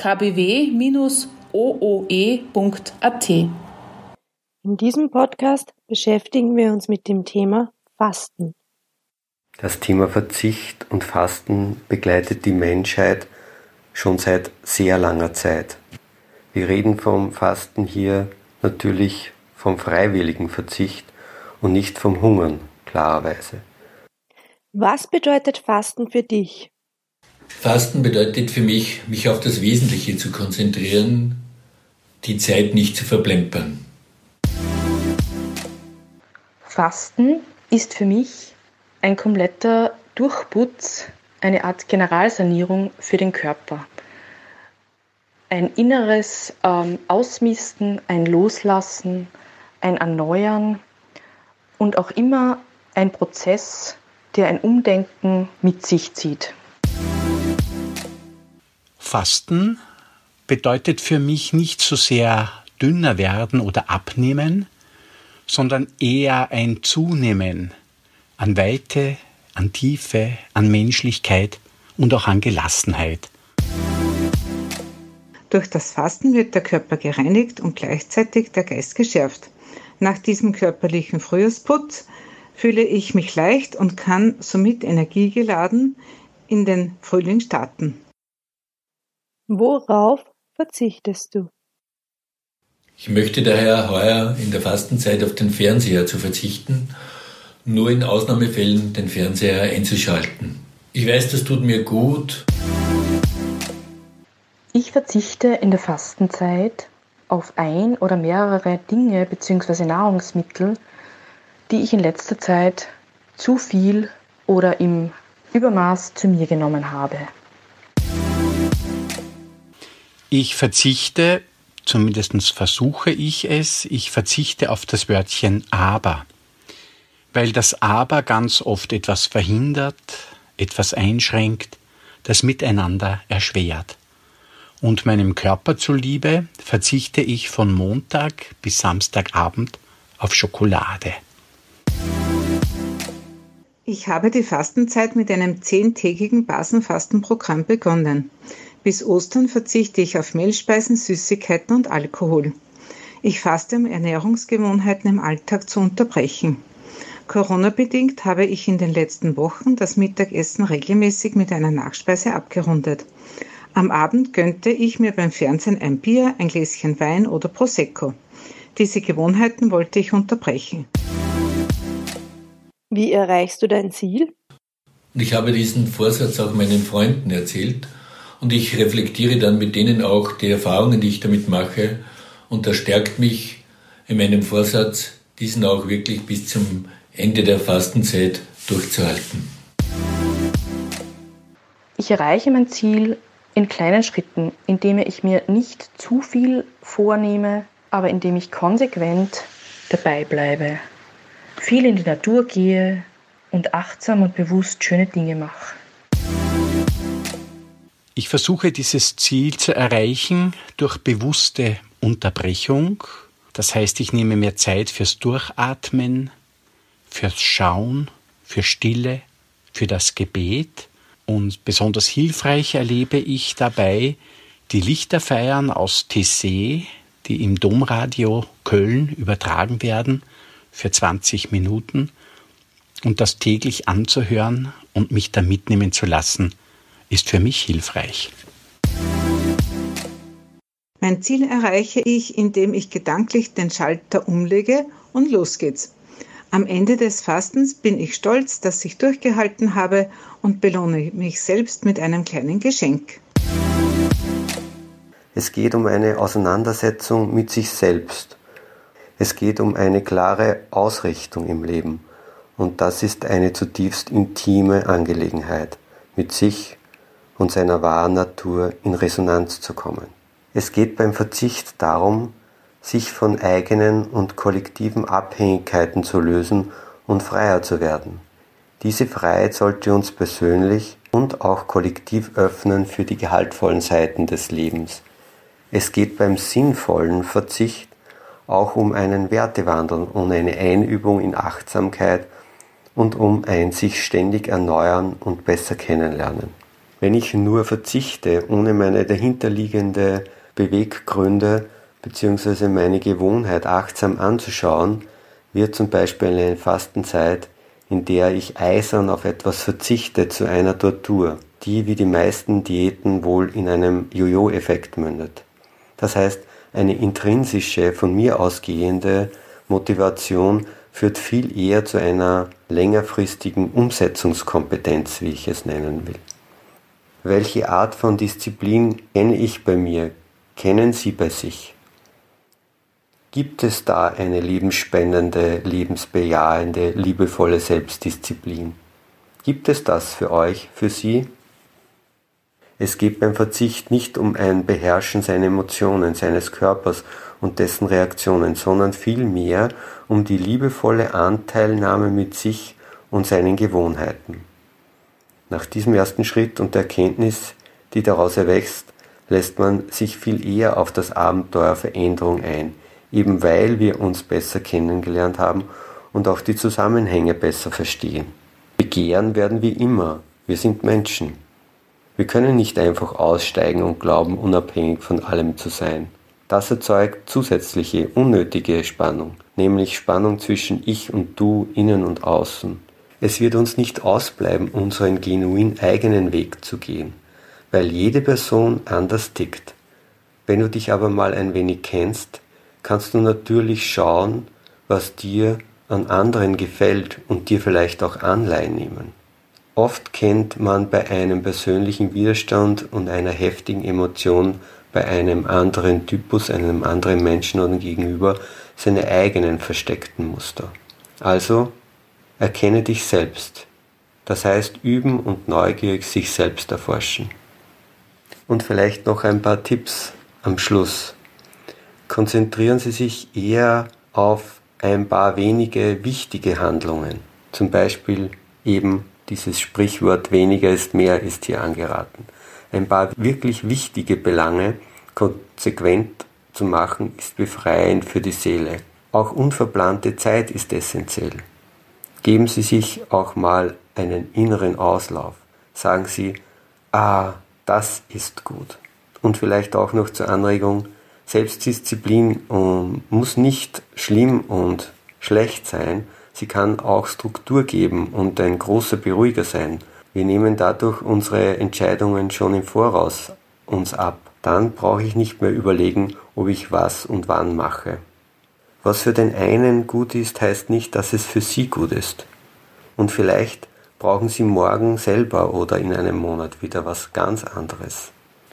kbw-ooe.at. In diesem Podcast beschäftigen wir uns mit dem Thema Fasten. Das Thema Verzicht und Fasten begleitet die Menschheit schon seit sehr langer Zeit. Wir reden vom Fasten hier natürlich vom freiwilligen Verzicht und nicht vom Hungern, klarerweise. Was bedeutet Fasten für dich? Fasten bedeutet für mich, mich auf das Wesentliche zu konzentrieren, die Zeit nicht zu verplempern. Fasten ist für mich ein kompletter Durchputz, eine Art Generalsanierung für den Körper. Ein inneres ähm, Ausmisten, ein Loslassen, ein Erneuern und auch immer ein Prozess, der ein Umdenken mit sich zieht. Fasten bedeutet für mich nicht so sehr dünner werden oder abnehmen, sondern eher ein Zunehmen an Weite, an Tiefe, an Menschlichkeit und auch an Gelassenheit. Durch das Fasten wird der Körper gereinigt und gleichzeitig der Geist geschärft. Nach diesem körperlichen Frühjahrsputz fühle ich mich leicht und kann somit energiegeladen in den Frühling starten. Worauf verzichtest du? Ich möchte daher heuer in der Fastenzeit auf den Fernseher zu verzichten, nur in Ausnahmefällen den Fernseher einzuschalten. Ich weiß, das tut mir gut. Ich verzichte in der Fastenzeit auf ein oder mehrere Dinge bzw. Nahrungsmittel, die ich in letzter Zeit zu viel oder im Übermaß zu mir genommen habe. Ich verzichte, zumindest versuche ich es, ich verzichte auf das Wörtchen aber, weil das aber ganz oft etwas verhindert, etwas einschränkt, das Miteinander erschwert. Und meinem Körper zuliebe verzichte ich von Montag bis Samstagabend auf Schokolade. Ich habe die Fastenzeit mit einem zehntägigen Basenfastenprogramm begonnen. Bis Ostern verzichte ich auf Mehlspeisen, Süßigkeiten und Alkohol. Ich faste, um Ernährungsgewohnheiten im Alltag zu unterbrechen. Corona-bedingt habe ich in den letzten Wochen das Mittagessen regelmäßig mit einer Nachspeise abgerundet. Am Abend gönnte ich mir beim Fernsehen ein Bier, ein Gläschen Wein oder Prosecco. Diese Gewohnheiten wollte ich unterbrechen. Wie erreichst du dein Ziel? ich habe diesen Vorsatz auch meinen Freunden erzählt und ich reflektiere dann mit denen auch die Erfahrungen, die ich damit mache. Und das stärkt mich in meinem Vorsatz, diesen auch wirklich bis zum Ende der Fastenzeit durchzuhalten. Ich erreiche mein Ziel in kleinen Schritten, indem ich mir nicht zu viel vornehme, aber indem ich konsequent dabei bleibe, viel in die Natur gehe und achtsam und bewusst schöne Dinge mache. Ich versuche dieses Ziel zu erreichen durch bewusste Unterbrechung. Das heißt, ich nehme mir Zeit fürs Durchatmen, fürs Schauen, für Stille, für das Gebet. Und besonders hilfreich erlebe ich dabei die Lichterfeiern aus Tessé, die im Domradio Köln übertragen werden für 20 Minuten und das täglich anzuhören und mich da mitnehmen zu lassen, ist für mich hilfreich. Mein Ziel erreiche ich, indem ich gedanklich den Schalter umlege und los geht's. Am Ende des Fastens bin ich stolz, dass ich durchgehalten habe und belohne mich selbst mit einem kleinen Geschenk. Es geht um eine Auseinandersetzung mit sich selbst. Es geht um eine klare Ausrichtung im Leben. Und das ist eine zutiefst intime Angelegenheit mit sich und seiner wahren Natur in Resonanz zu kommen. Es geht beim Verzicht darum, sich von eigenen und kollektiven Abhängigkeiten zu lösen und freier zu werden. Diese Freiheit sollte uns persönlich und auch kollektiv öffnen für die gehaltvollen Seiten des Lebens. Es geht beim sinnvollen Verzicht auch um einen Wertewandel und eine Einübung in Achtsamkeit und um ein sich ständig erneuern und besser kennenlernen. Wenn ich nur verzichte, ohne meine dahinterliegende Beweggründe bzw. meine Gewohnheit achtsam anzuschauen, wird zum Beispiel eine Fastenzeit, in der ich eisern auf etwas verzichte, zu einer Tortur, die wie die meisten Diäten wohl in einem Jojo-Effekt mündet. Das heißt, eine intrinsische, von mir ausgehende Motivation führt viel eher zu einer längerfristigen Umsetzungskompetenz, wie ich es nennen will. Welche Art von Disziplin kenne ich bei mir? Kennen Sie bei sich? Gibt es da eine lebensspendende, lebensbejahende, liebevolle Selbstdisziplin? Gibt es das für euch, für Sie? Es geht beim Verzicht nicht um ein Beherrschen seiner Emotionen, seines Körpers und dessen Reaktionen, sondern vielmehr um die liebevolle Anteilnahme mit sich und seinen Gewohnheiten. Nach diesem ersten Schritt und der Erkenntnis, die daraus erwächst, lässt man sich viel eher auf das Abenteuer Veränderung ein, eben weil wir uns besser kennengelernt haben und auch die Zusammenhänge besser verstehen. Begehren werden wir immer, wir sind Menschen. Wir können nicht einfach aussteigen und glauben, unabhängig von allem zu sein. Das erzeugt zusätzliche, unnötige Spannung, nämlich Spannung zwischen ich und du, innen und außen. Es wird uns nicht ausbleiben, unseren genuin eigenen Weg zu gehen, weil jede Person anders tickt. Wenn du dich aber mal ein wenig kennst, kannst du natürlich schauen, was dir an anderen gefällt und dir vielleicht auch Anleihen nehmen. Oft kennt man bei einem persönlichen Widerstand und einer heftigen Emotion bei einem anderen Typus, einem anderen Menschen oder gegenüber seine eigenen versteckten Muster. Also erkenne dich selbst. Das heißt üben und neugierig sich selbst erforschen. Und vielleicht noch ein paar Tipps am Schluss konzentrieren Sie sich eher auf ein paar wenige wichtige Handlungen. Zum Beispiel eben dieses Sprichwort weniger ist mehr ist hier angeraten. Ein paar wirklich wichtige Belange konsequent zu machen, ist befreiend für die Seele. Auch unverplante Zeit ist essentiell. Geben Sie sich auch mal einen inneren Auslauf. Sagen Sie, ah, das ist gut. Und vielleicht auch noch zur Anregung, Selbstdisziplin ähm, muss nicht schlimm und schlecht sein, sie kann auch Struktur geben und ein großer Beruhiger sein. Wir nehmen dadurch unsere Entscheidungen schon im Voraus uns ab. Dann brauche ich nicht mehr überlegen, ob ich was und wann mache. Was für den einen gut ist, heißt nicht, dass es für sie gut ist. Und vielleicht brauchen sie morgen selber oder in einem Monat wieder was ganz anderes.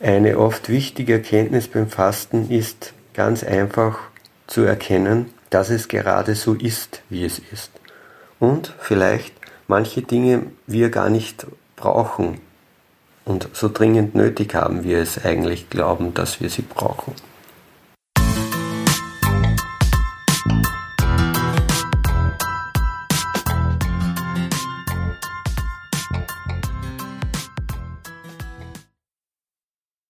Eine oft wichtige Erkenntnis beim Fasten ist ganz einfach zu erkennen, dass es gerade so ist, wie es ist. Und vielleicht manche Dinge wir gar nicht brauchen und so dringend nötig haben wir es eigentlich glauben, dass wir sie brauchen.